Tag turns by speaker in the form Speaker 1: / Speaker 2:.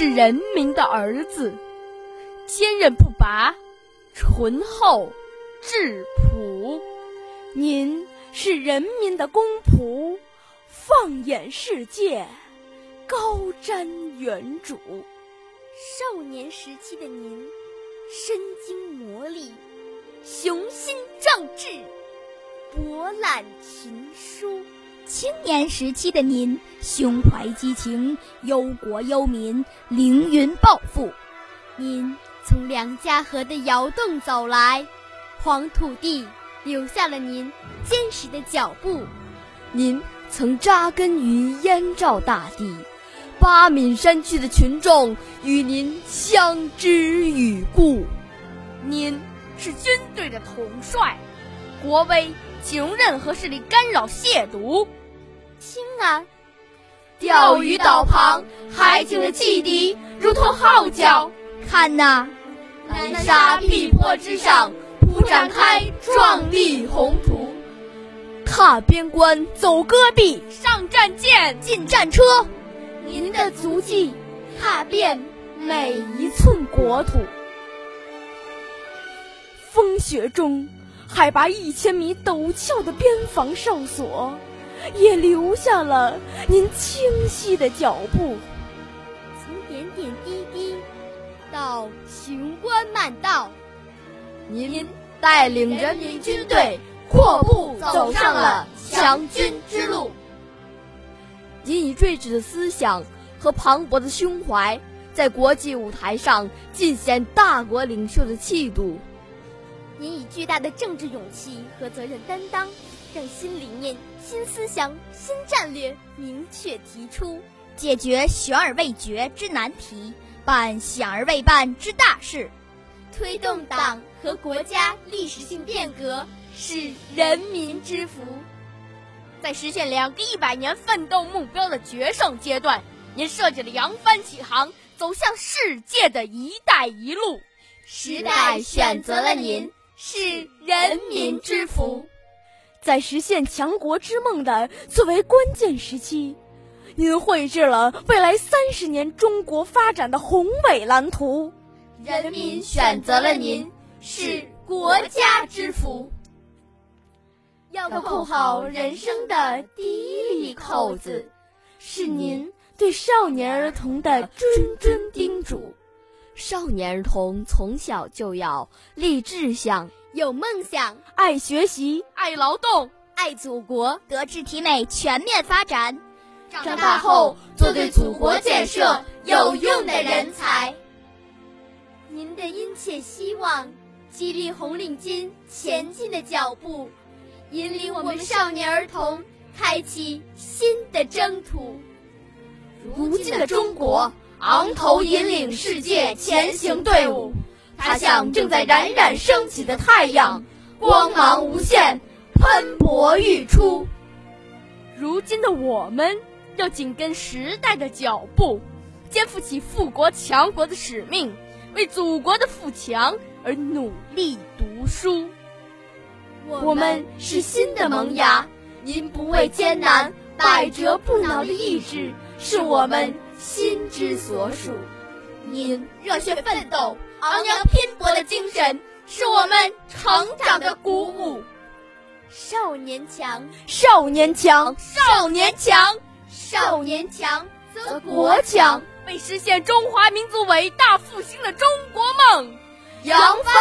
Speaker 1: 是人民的儿子，坚韧不拔，醇厚质朴。您是人民的公仆，放眼世界，高瞻远瞩。
Speaker 2: 少年时期的您，身经磨砺，雄心壮志，博览群书；
Speaker 3: 青年时期的您，胸怀激情，忧国忧民，凌云抱负。
Speaker 2: 您从梁家河的窑洞走来，黄土地留下了您坚实的脚步。
Speaker 1: 您曾扎根于燕赵大地。八闽山区的群众与您相知与故，您是军队的统帅，国威请容任何势力干扰亵渎。
Speaker 2: 听啊，
Speaker 1: 钓鱼岛旁海景的汽笛如同号角；
Speaker 3: 看呐，
Speaker 1: 南沙碧波之上铺展开壮丽宏图。踏边关，走戈壁，上战舰，进战车。您的足迹踏遍每一寸国土，风雪中，海拔一千米陡峭的边防哨所，也留下了您清晰的脚步。
Speaker 2: 从点点滴滴到雄关漫道，
Speaker 1: 您带领人民军队阔步走上了强军之路。您以睿智的思想和磅礴的胸怀，在国际舞台上尽显大国领袖的气度。
Speaker 2: 您以巨大的政治勇气和责任担当，让新理念、新思想、新战略明确提出，
Speaker 3: 解决悬而未决之难题，办想而未办之大事，
Speaker 2: 推动党和国家历史性变革，是人民之福。
Speaker 1: 在实现两个一百年奋斗目标的决胜阶段，您设计了扬帆起航、走向世界的一带一路。
Speaker 2: 时代选择了您，是人民之福。
Speaker 1: 在实现强国之梦的最为关键时期，您绘制了未来三十年中国发展的宏伟蓝图。
Speaker 2: 人民选择了您，是国家之福。要扣好人生的第一粒扣子，是您对少年儿童的谆谆叮嘱。
Speaker 1: 少年儿童从小就要立志向、
Speaker 2: 有梦想、
Speaker 1: 爱学习、爱劳动、
Speaker 2: 爱祖国、
Speaker 3: 德智体美全面发展，
Speaker 2: 长大后做对祖国建设有用的人才。您的殷切希望，激励红领巾前进的脚步。引领我们少年儿童开启新的征途。
Speaker 1: 如今的中国昂头引领世界前行队伍，它像正在冉冉升起的太阳，光芒无限，喷薄欲出。如今的我们要紧跟时代的脚步，肩负起富国强国的使命，为祖国的富强而努力读书。我们是新的萌芽，您不畏艰难、百折不挠的意志是我们心之所属；您热血奋斗、昂扬拼搏的精神是我们成长的鼓舞。
Speaker 2: 少年强，
Speaker 1: 少年强，少年强，
Speaker 2: 少年强则
Speaker 1: 国强。为实现中华民族伟大复兴的中国梦，扬帆。